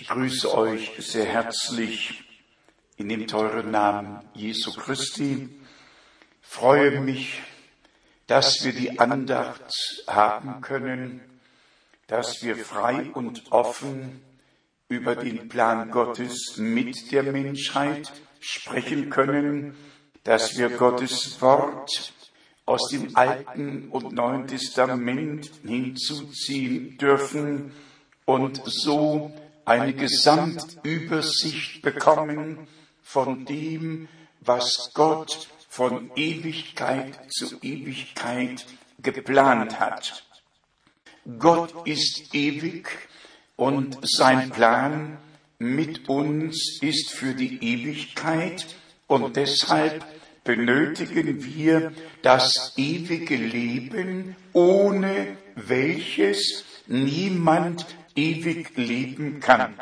ich grüße euch sehr herzlich. in dem teuren Namen Jesu Christi, freue mich, dass wir die Andacht haben können, dass wir frei und offen über den Plan Gottes mit der Menschheit sprechen können, dass wir Gottes Wort aus dem Alten und Neuen Testament hinzuziehen dürfen. und so eine Gesamtübersicht bekommen von dem, was Gott von Ewigkeit zu Ewigkeit geplant hat. Gott ist ewig und sein Plan mit uns ist für die Ewigkeit und deshalb benötigen wir das ewige Leben, ohne welches niemand ewig leben kann.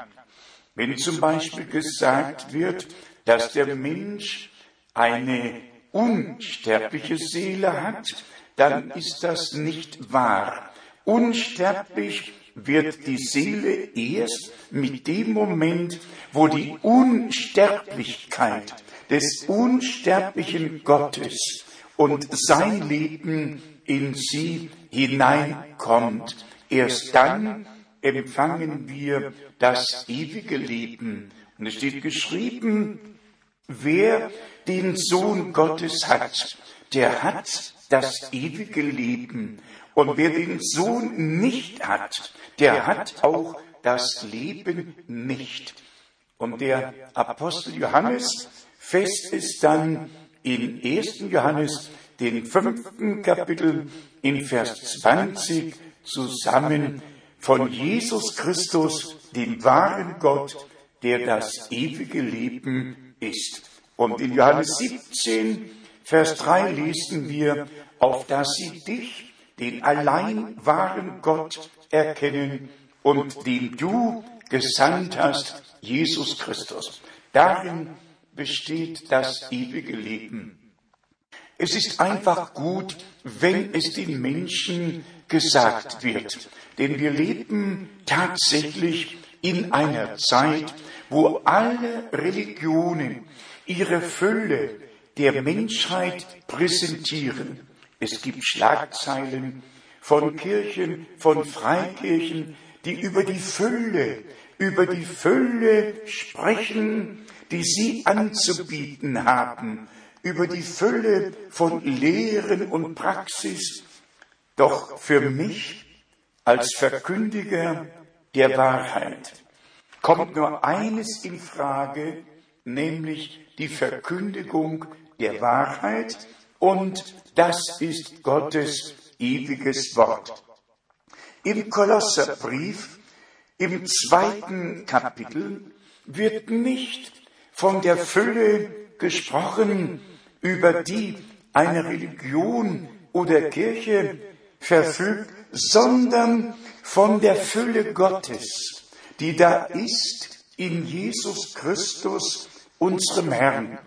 Wenn zum Beispiel gesagt wird, dass der Mensch eine unsterbliche Seele hat, dann ist das nicht wahr. Unsterblich wird die Seele erst mit dem Moment, wo die Unsterblichkeit des unsterblichen Gottes und sein Leben in sie hineinkommt. Erst dann empfangen wir das ewige Leben. Und es steht geschrieben, wer den Sohn Gottes hat, der hat das ewige Leben. Und wer den Sohn nicht hat, der hat auch das Leben nicht. Und der Apostel Johannes fest ist dann in 1. Johannes, den fünften Kapitel, in Vers 20 zusammen von Jesus Christus, dem wahren Gott, der das ewige Leben ist. Und in Johannes 17, Vers 3 lesen wir, auf dass sie dich, den allein wahren Gott, erkennen und den du gesandt hast, Jesus Christus. Darin besteht das ewige Leben. Es ist einfach gut, wenn es den Menschen gesagt wird. Denn wir leben tatsächlich in einer Zeit, wo alle Religionen ihre Fülle der Menschheit präsentieren. Es gibt Schlagzeilen von Kirchen, von Freikirchen, die über die Fülle, über die Fülle sprechen, die sie anzubieten haben, über die Fülle von Lehren und Praxis. Doch für mich als Verkündiger der Wahrheit kommt nur eines in Frage, nämlich die Verkündigung der Wahrheit und das ist Gottes ewiges Wort. Im Kolosserbrief, im zweiten Kapitel, wird nicht von der Fülle gesprochen, über die eine Religion oder Kirche verfügt, sondern von der Fülle Gottes, die da ist in Jesus Christus, unserem Herrn,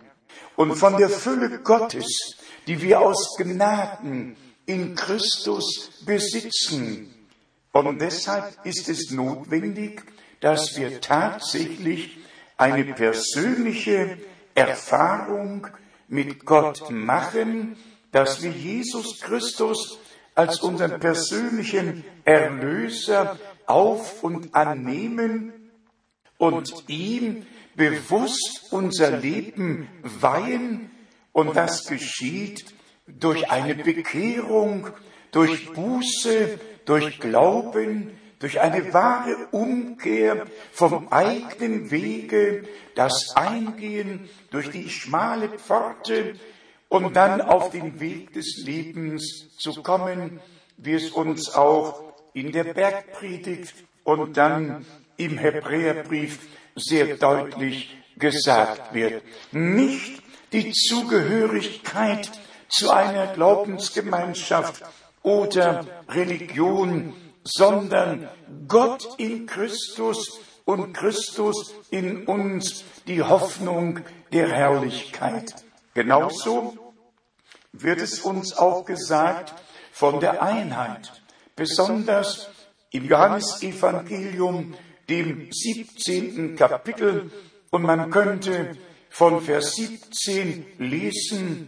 und von der Fülle Gottes, die wir aus Gnaden in Christus besitzen. Und deshalb ist es notwendig, dass wir tatsächlich eine persönliche Erfahrung mit Gott machen, dass wir Jesus Christus als unseren persönlichen Erlöser auf und annehmen und ihm bewusst unser Leben weihen. Und das geschieht durch eine Bekehrung, durch Buße, durch Glauben, durch eine wahre Umkehr vom eigenen Wege, das Eingehen durch die schmale Pforte und dann auf den Weg des Lebens zu kommen, wie es uns auch in der Bergpredigt und dann im Hebräerbrief sehr deutlich gesagt wird. Nicht die Zugehörigkeit zu einer Glaubensgemeinschaft oder Religion, sondern Gott in Christus und Christus in uns die Hoffnung der Herrlichkeit. Genauso wird es uns auch gesagt von der Einheit, besonders im Johannesevangelium, dem 17. Kapitel, und man könnte von Vers 17 lesen,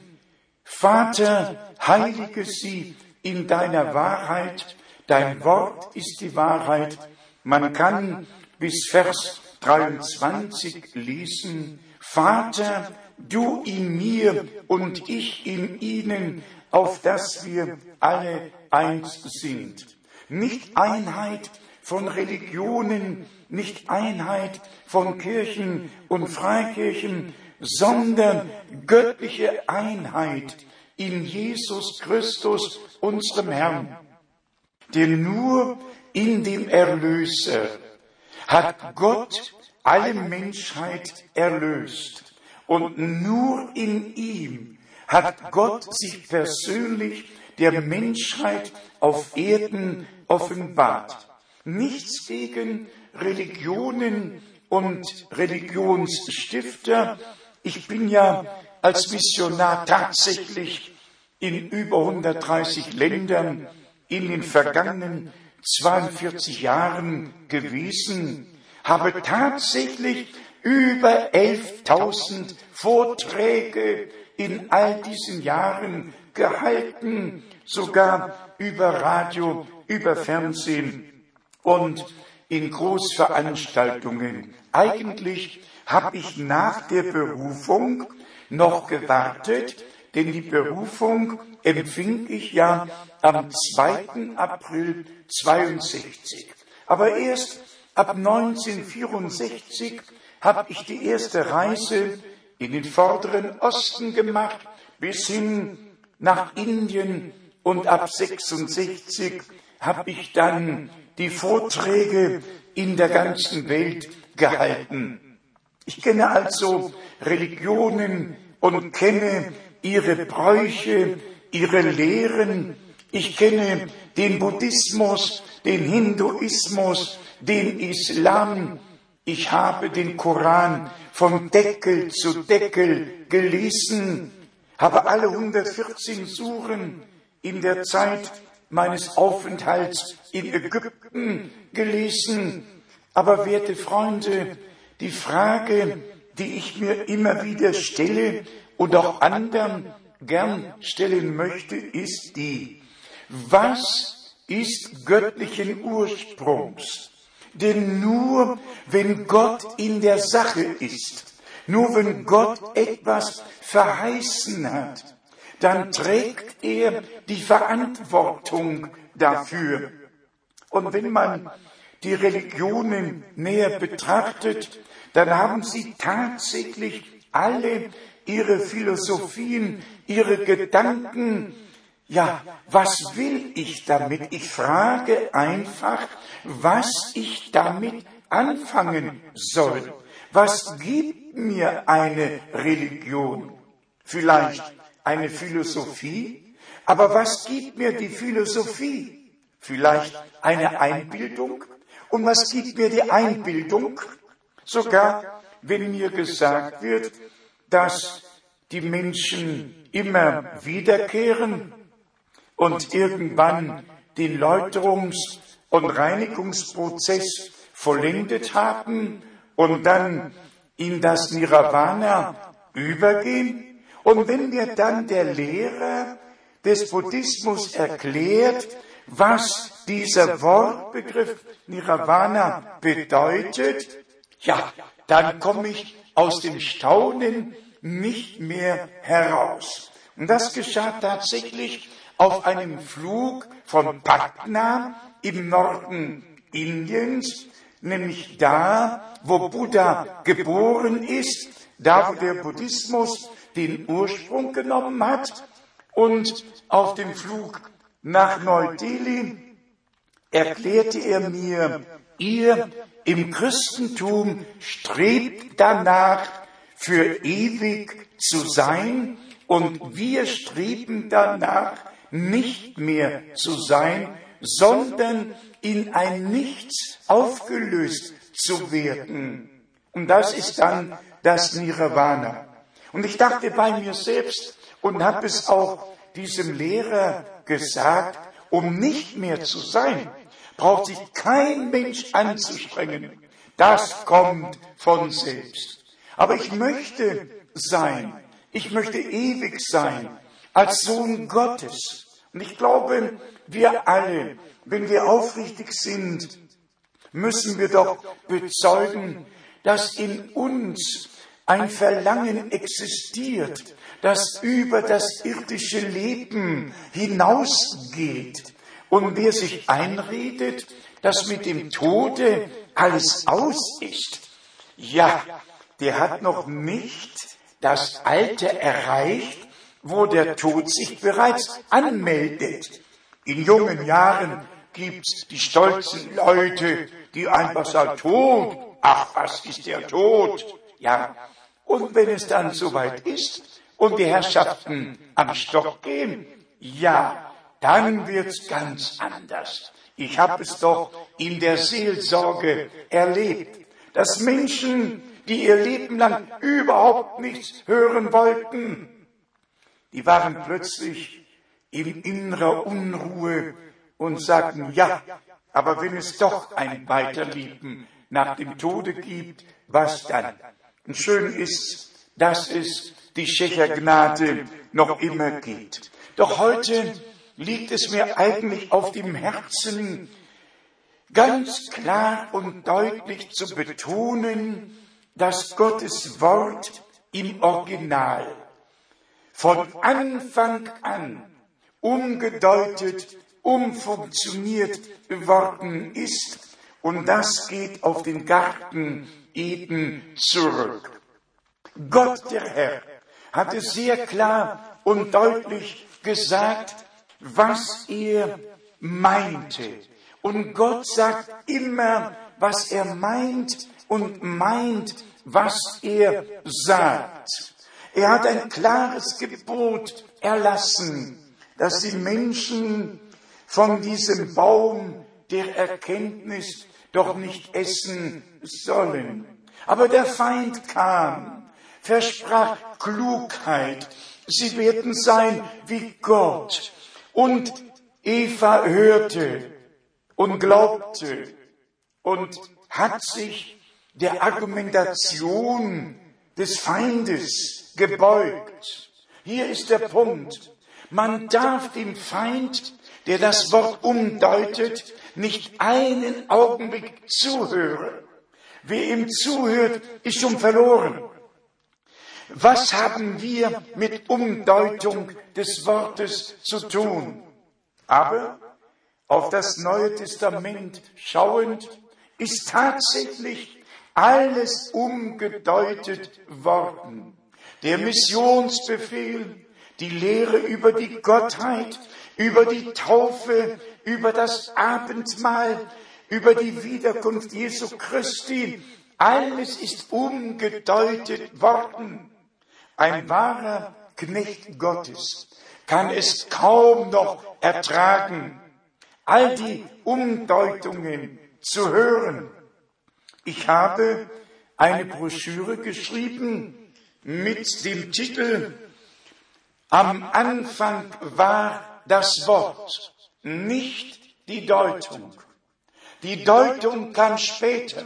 Vater, heilige sie in deiner Wahrheit, dein Wort ist die Wahrheit. Man kann bis Vers 23 lesen, Vater, du in mir und ich in ihnen, auf dass wir alle eins sind. Nicht Einheit von Religionen, nicht Einheit von Kirchen und Freikirchen, sondern göttliche Einheit in Jesus Christus, unserem Herrn. Denn nur in dem Erlöser hat Gott alle Menschheit erlöst. Und nur in ihm hat Gott sich persönlich der Menschheit auf Erden offenbart. Nichts gegen Religionen und Religionsstifter. Ich bin ja als Missionar tatsächlich in über 130 Ländern in den vergangenen 42 Jahren gewesen, habe tatsächlich über 11.000 Vorträge in all diesen Jahren gehalten, sogar über Radio, über Fernsehen und in Großveranstaltungen. Eigentlich habe ich nach der Berufung noch gewartet, denn die Berufung empfing ich ja am 2. April 62. Aber erst ab 1964 habe ich die erste Reise in den vorderen Osten gemacht, bis hin nach Indien und ab 66 habe ich dann die Vorträge in der ganzen Welt gehalten. Ich kenne also Religionen und kenne ihre Bräuche, ihre Lehren. Ich kenne den Buddhismus, den Hinduismus, den Islam. Ich habe den Koran von Deckel zu Deckel gelesen, habe alle 114 Suren in der Zeit meines Aufenthalts in Ägypten gelesen. Aber werte Freunde, die Frage, die ich mir immer wieder stelle und auch anderen gern stellen möchte, ist die, was ist göttlichen Ursprungs? Denn nur wenn Gott in der Sache ist, nur wenn Gott etwas verheißen hat, dann trägt er die Verantwortung dafür. Und wenn man die Religionen näher betrachtet, dann haben sie tatsächlich alle ihre Philosophien, ihre Gedanken. Ja, was will ich damit? Ich frage einfach, was ich damit anfangen soll. Was gibt mir eine Religion? Vielleicht eine Philosophie? Aber was gibt mir die Philosophie? Vielleicht eine Einbildung? Und was gibt mir die Einbildung? Sogar wenn mir gesagt wird, dass die Menschen immer wiederkehren und irgendwann den Läuterungs- und Reinigungsprozess vollendet haben und dann in das Nirvana übergehen. Und wenn mir dann der Lehrer des Buddhismus erklärt, was dieser Wortbegriff Nirvana bedeutet, ja, dann komme ich aus dem Staunen nicht mehr heraus. Und das geschah tatsächlich auf einem Flug von Patna im Norden Indiens, nämlich da, wo Buddha geboren ist, da, wo der Buddhismus den Ursprung genommen hat. Und auf dem Flug nach Neu-Delhi erklärte er mir, ihr im Christentum strebt danach, für ewig zu sein und wir streben danach, nicht mehr zu sein, sondern in ein Nichts aufgelöst zu werden. Und das ist dann das Nirvana. Und ich dachte bei mir selbst und habe es auch diesem Lehrer gesagt, um nicht mehr zu sein, braucht sich kein Mensch anzustrengen. Das kommt von selbst. Aber ich möchte sein. Ich möchte ewig sein als Sohn Gottes. Und ich glaube, wir alle, wenn wir aufrichtig sind, müssen wir doch bezeugen, dass in uns ein Verlangen existiert, das über das irdische Leben hinausgeht. Und wer sich einredet, dass mit dem Tode alles aus ist, ja, der hat noch nicht das Alter erreicht, wo der Tod sich bereits anmeldet. In jungen Jahren gibt's die stolzen Leute, die einfach sagen, Tod, ach, was ist der Tod? Ja, und wenn es dann soweit ist und die Herrschaften am Stock gehen, ja, dann wird's ganz anders. Ich habe es doch in der Seelsorge erlebt, dass Menschen, die ihr Leben lang überhaupt nichts hören wollten, die waren plötzlich in innerer Unruhe und sagten, ja, aber wenn es doch ein Weiterleben nach dem Tode gibt, was dann? Und schön ist, dass es die Schächergnade noch immer gibt. Doch heute liegt es mir eigentlich auf dem Herzen, ganz klar und deutlich zu betonen, dass Gottes Wort im Original von Anfang an umgedeutet, umfunktioniert worden ist. Und das geht auf den Garten Eden zurück. Gott, der Herr, hatte sehr klar und deutlich gesagt, was er meinte. Und Gott sagt immer, was er meint und meint, was er sagt. Er hat ein klares Gebot erlassen, dass die Menschen von diesem Baum der Erkenntnis doch nicht essen sollen. Aber der Feind kam, versprach Klugheit. Sie werden sein wie Gott. Und Eva hörte und glaubte und hat sich der Argumentation des Feindes gebeugt. Hier ist der Punkt. Man darf dem Feind, der das Wort umdeutet, nicht einen Augenblick zuhören. Wer ihm zuhört, ist schon verloren. Was haben wir mit Umdeutung des Wortes zu tun? Aber auf das Neue Testament schauend ist tatsächlich alles umgedeutet worden der Missionsbefehl, die Lehre über die Gottheit, über die Taufe, über das Abendmahl, über die Wiederkunft Jesu Christi, alles ist umgedeutet worden. Ein wahrer Knecht Gottes kann es kaum noch ertragen, all die Umdeutungen zu hören. Ich habe eine Broschüre geschrieben, mit dem Titel Am Anfang war das Wort, nicht die Deutung. Die Deutung kam später.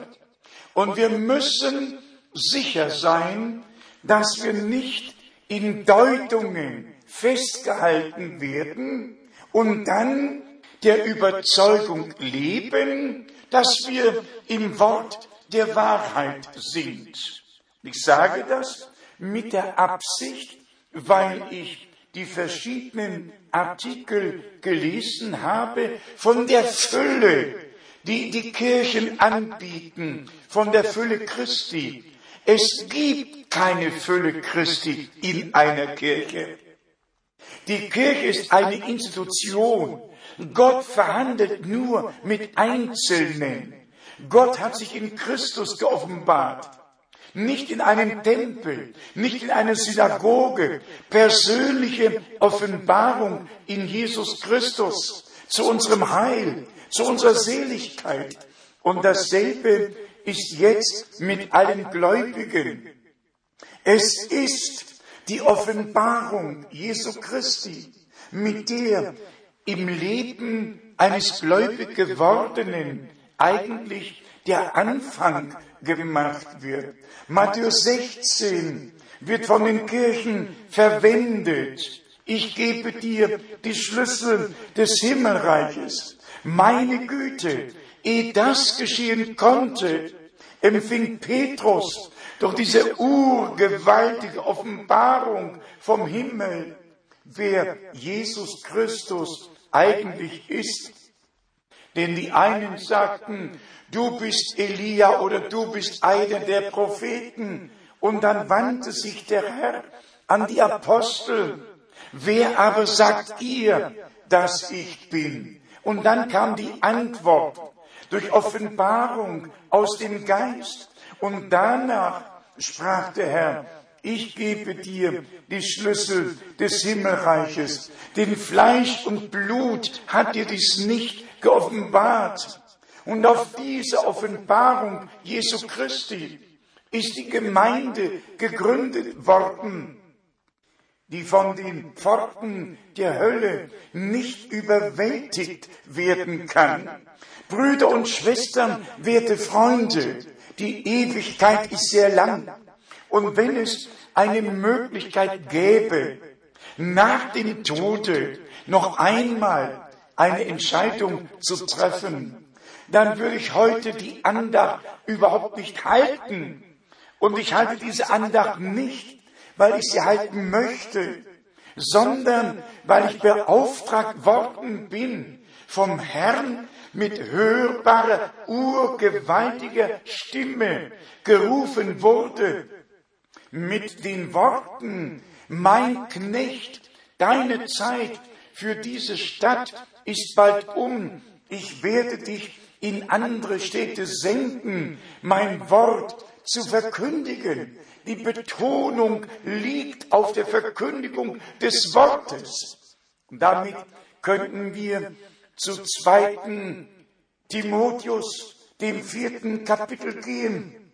Und wir müssen sicher sein, dass wir nicht in Deutungen festgehalten werden und dann der Überzeugung leben, dass wir im Wort der Wahrheit sind. Ich sage das, mit der Absicht, weil ich die verschiedenen Artikel gelesen habe von der Fülle, die die Kirchen anbieten, von der Fülle Christi. Es gibt keine Fülle Christi in einer Kirche. Die Kirche ist eine Institution. Gott verhandelt nur mit Einzelnen. Gott hat sich in Christus geoffenbart. Nicht in einem Tempel, nicht in einer Synagoge. Persönliche Offenbarung in Jesus Christus zu unserem Heil, zu unserer Seligkeit. Und dasselbe ist jetzt mit allen Gläubigen. Es ist die Offenbarung Jesu Christi, mit der im Leben eines gläubig gewordenen eigentlich der Anfang gemacht wird. Matthäus 16 wird von den Kirchen verwendet. Ich gebe dir die Schlüssel des Himmelreiches. Meine Güte, ehe das geschehen konnte, empfing Petrus durch diese urgewaltige Offenbarung vom Himmel, wer Jesus Christus eigentlich ist. Denn die einen sagten, du bist Elia oder du bist einer der Propheten. Und dann wandte sich der Herr an die Apostel. Wer aber sagt ihr, dass ich bin? Und dann kam die Antwort durch Offenbarung aus dem Geist. Und danach sprach der Herr, ich gebe dir die Schlüssel des Himmelreiches. Denn Fleisch und Blut hat dir dies nicht geoffenbart. Und auf diese Offenbarung Jesu Christi ist die Gemeinde gegründet worden, die von den Pforten der Hölle nicht überwältigt werden kann. Brüder und Schwestern, werte Freunde, die Ewigkeit ist sehr lang. Und wenn es eine Möglichkeit gäbe, nach dem Tode noch einmal eine Entscheidung zu treffen, dann würde ich heute die Andacht überhaupt nicht halten. Und ich halte diese Andacht nicht, weil ich sie halten möchte, sondern weil ich beauftragt worden bin vom Herrn mit hörbarer, urgewaltiger Stimme gerufen wurde, mit den Worten, mein Knecht, deine Zeit für diese Stadt ist bald um, ich werde dich in andere Städte senden, mein Wort zu verkündigen. Die Betonung liegt auf der Verkündigung des Wortes. Und damit könnten wir zu zweiten Timotheus, dem vierten Kapitel gehen,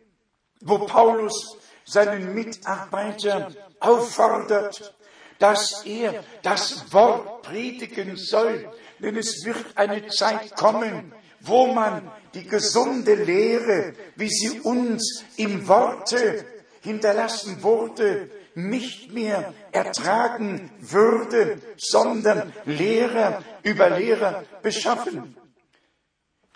wo Paulus seinen Mitarbeiter auffordert, dass er das Wort predigen soll, denn es wird eine Zeit kommen, wo man die gesunde Lehre, wie sie uns im Worte hinterlassen wurde, nicht mehr ertragen würde, sondern Lehrer über Lehrer beschaffen,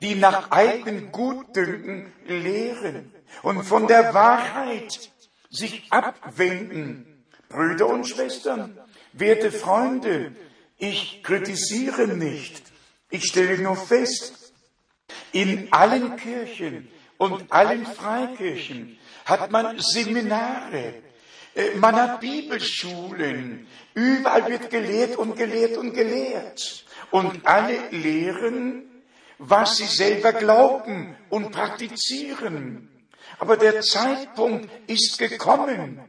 die nach eigenen Gutdünken lehren und von der Wahrheit sich abwenden. Brüder und Schwestern, werte Freunde, ich kritisiere nicht, ich stelle nur fest, in allen Kirchen und allen Freikirchen hat man Seminare, äh, man hat Bibelschulen, überall wird gelehrt und gelehrt und gelehrt. Und alle lehren, was sie selber glauben und praktizieren. Aber der Zeitpunkt ist gekommen,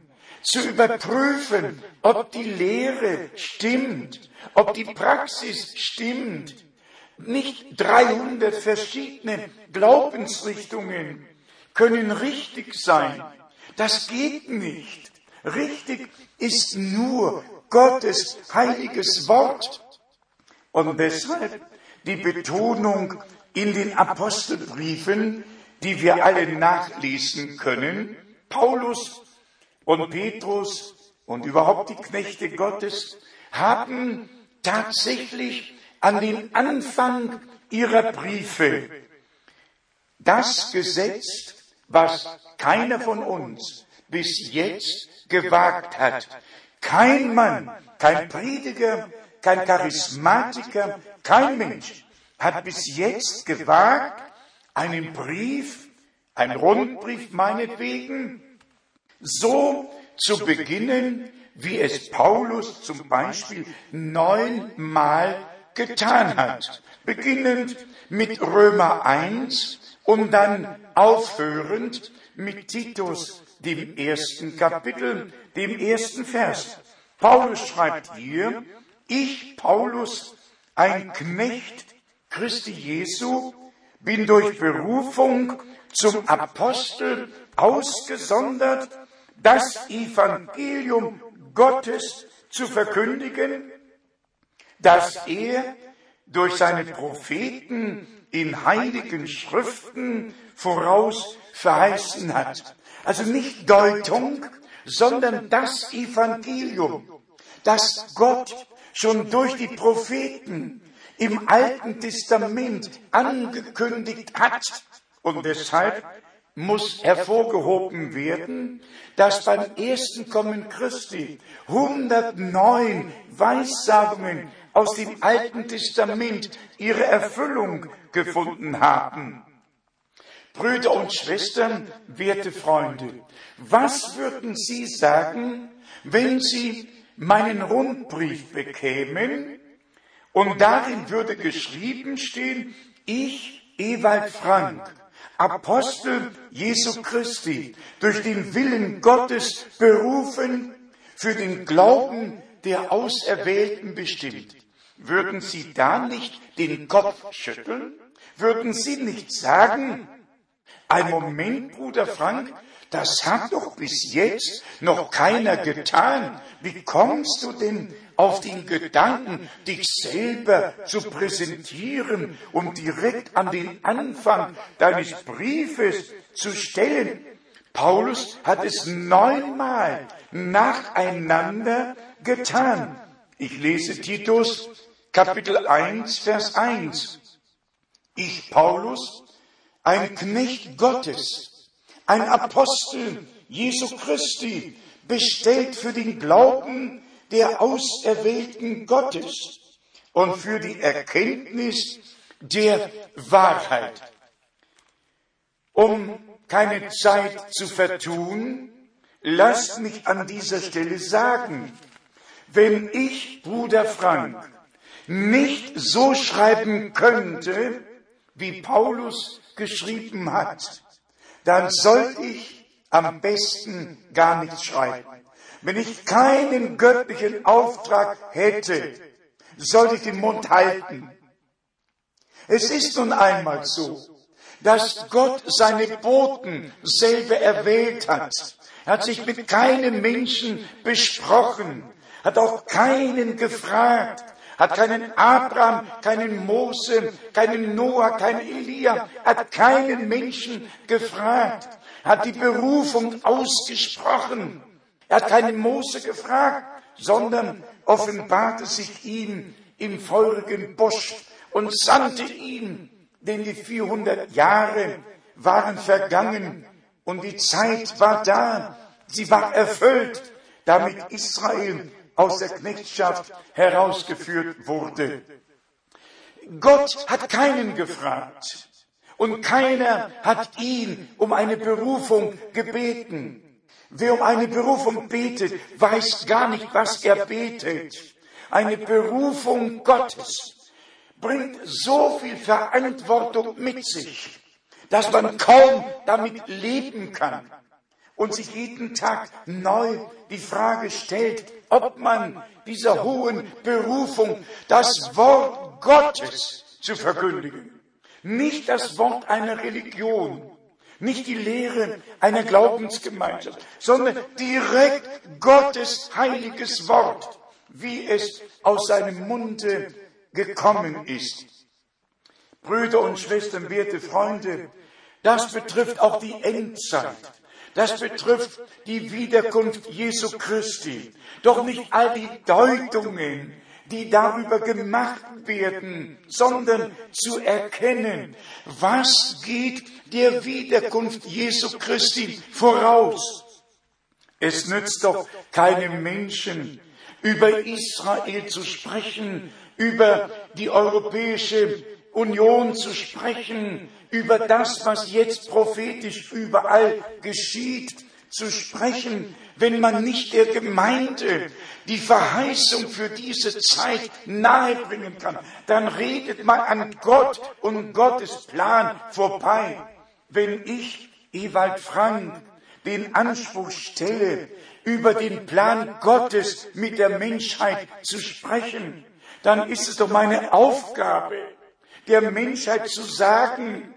zu überprüfen, ob die Lehre stimmt, ob die Praxis stimmt. Nicht 300 verschiedene Glaubensrichtungen können richtig sein. Das geht nicht. Richtig ist nur Gottes heiliges Wort. Und deshalb die Betonung in den Apostelbriefen, die wir alle nachlesen können. Paulus und Petrus und überhaupt die Knechte Gottes haben tatsächlich an den Anfang ihrer Briefe das gesetzt, was keiner von uns bis jetzt gewagt hat. Kein Mann, kein Prediger, kein Charismatiker, kein Mensch hat bis jetzt gewagt, einen Brief, einen Rundbrief meinetwegen, so zu beginnen, wie es Paulus zum Beispiel neunmal getan hat, beginnend mit Römer 1 und dann aufhörend mit Titus, dem ersten Kapitel, dem ersten Vers. Paulus schreibt hier, ich, Paulus, ein Knecht Christi Jesu, bin durch Berufung zum Apostel ausgesondert, das Evangelium Gottes zu verkündigen, das er durch seine Propheten in heiligen Schriften voraus verheißen hat. Also nicht Deutung, sondern das Evangelium, das Gott schon durch die Propheten im Alten Testament angekündigt hat. Und deshalb muss hervorgehoben werden, dass beim ersten Kommen Christi 109 Weissagungen aus dem Alten Testament ihre Erfüllung gefunden haben. Brüder und Schwestern, werte Freunde, was würden Sie sagen, wenn Sie meinen Rundbrief bekämen und darin würde geschrieben stehen, ich, Ewald Frank, Apostel Jesu Christi, durch den Willen Gottes berufen, für den Glauben der Auserwählten bestimmt. Würden Sie da nicht den Kopf schütteln? Würden Sie nicht sagen, ein Moment, Bruder Frank, das hat doch bis jetzt noch keiner getan. Wie kommst du denn auf den Gedanken, dich selber zu präsentieren und direkt an den Anfang deines Briefes zu stellen? Paulus hat es neunmal nacheinander getan. Ich lese Titus Kapitel 1, Vers 1. Ich, Paulus, ein Knecht Gottes, ein Apostel Jesu Christi, bestellt für den Glauben der Auserwählten Gottes und für die Erkenntnis der Wahrheit. Um keine Zeit zu vertun, lasst mich an dieser Stelle sagen, wenn ich, Bruder Frank, nicht so schreiben könnte, wie Paulus geschrieben hat, dann sollte ich am besten gar nichts schreiben. Wenn ich keinen göttlichen Auftrag hätte, sollte ich den Mund halten. Es ist nun einmal so, dass Gott seine Boten selber erwählt hat. Er hat sich mit keinem Menschen besprochen, hat auch keinen gefragt, hat keinen Abraham, keinen Mose, keinen Noah, keinen Elia, hat keinen Menschen gefragt, hat die Berufung ausgesprochen. Er hat keinen Mose gefragt, sondern offenbarte sich ihm im feurigen Busch und sandte ihn, denn die 400 Jahre waren vergangen und die Zeit war da, sie war erfüllt, damit Israel aus der Knechtschaft herausgeführt wurde. Gott hat keinen gefragt und keiner hat ihn um eine Berufung gebeten. Wer um eine Berufung betet, weiß gar nicht, was er betet. Eine Berufung Gottes bringt so viel Verantwortung mit sich, dass man kaum damit leben kann und sich jeden Tag neu die Frage stellt, ob man dieser hohen Berufung das Wort Gottes zu verkündigen, nicht das Wort einer Religion, nicht die Lehre einer Glaubensgemeinschaft, sondern direkt Gottes heiliges Wort, wie es aus seinem Munde gekommen ist. Brüder und Schwestern, werte Freunde, das betrifft auch die Endzeit. Das betrifft die Wiederkunft Jesu Christi. Doch nicht all die Deutungen, die darüber gemacht werden, sondern zu erkennen, was geht der Wiederkunft Jesu Christi voraus. Es nützt doch keinem Menschen, über Israel zu sprechen, über die Europäische Union zu sprechen, über das, was jetzt prophetisch überall geschieht, zu sprechen, wenn man nicht der Gemeinde die Verheißung für diese Zeit nahebringen kann. Dann redet man an Gott und Gottes Plan vorbei. Wenn ich, Ewald Frank, den Anspruch stelle, über den Plan Gottes mit der Menschheit zu sprechen, dann ist es doch meine Aufgabe, der Menschheit zu sagen,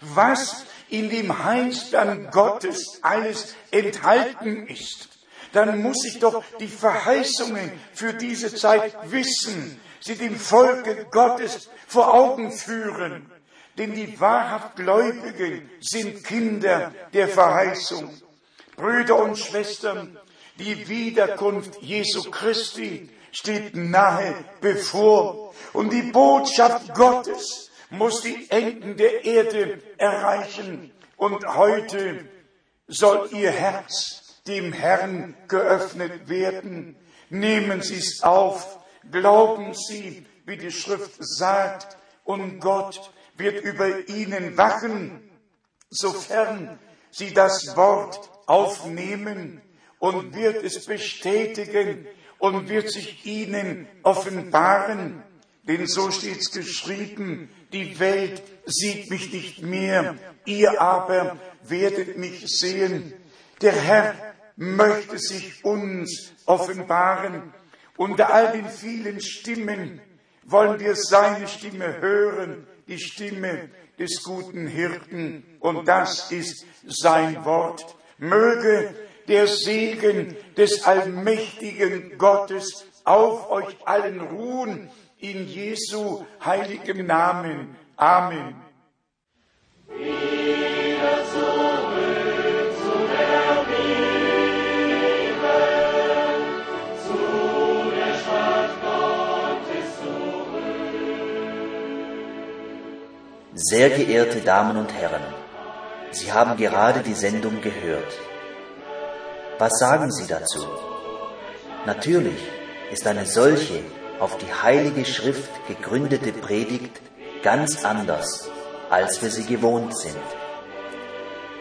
was in dem Heilsplan Gottes alles enthalten ist, dann muss ich doch die Verheißungen für diese Zeit wissen, sie dem Volke Gottes vor Augen führen. Denn die wahrhaft Gläubigen sind Kinder der Verheißung. Brüder und Schwestern, die Wiederkunft Jesu Christi steht nahe bevor. Und die Botschaft Gottes muss die Enden der Erde erreichen. Und heute soll ihr Herz dem Herrn geöffnet werden. Nehmen Sie es auf, glauben Sie, wie die Schrift sagt, und Gott wird über ihnen wachen, sofern Sie das Wort aufnehmen und wird es bestätigen und wird sich ihnen offenbaren. Denn so steht's geschrieben, die Welt sieht mich nicht mehr, ihr aber werdet mich sehen. Der Herr möchte sich uns offenbaren. Unter all den vielen Stimmen wollen wir seine Stimme hören, die Stimme des guten Hirten. Und das ist sein Wort. Möge der Segen des allmächtigen Gottes auf euch allen ruhen, in Jesu heiligem Namen. Amen. Sehr geehrte Damen und Herren, Sie haben gerade die Sendung gehört. Was sagen Sie dazu? Natürlich ist eine solche auf die Heilige Schrift gegründete Predigt ganz anders, als wir sie gewohnt sind.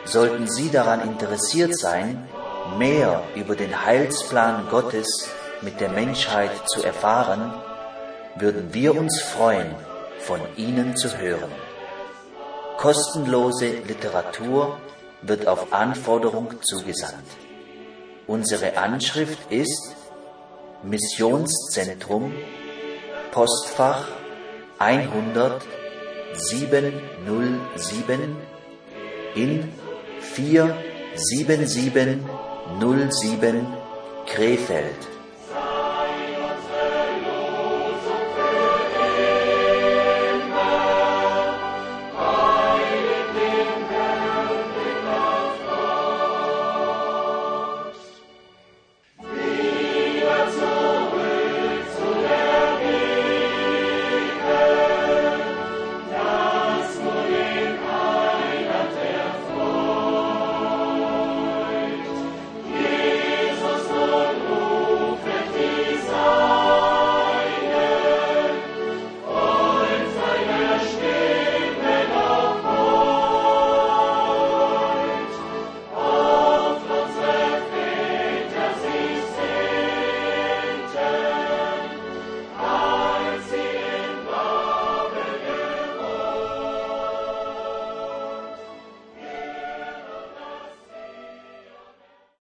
Sollten Sie daran interessiert sein, mehr über den Heilsplan Gottes mit der Menschheit zu erfahren, würden wir uns freuen, von Ihnen zu hören. Kostenlose Literatur wird auf Anforderung zugesandt. Unsere Anschrift ist Missionszentrum Postfach 100 707 in 47707 Krefeld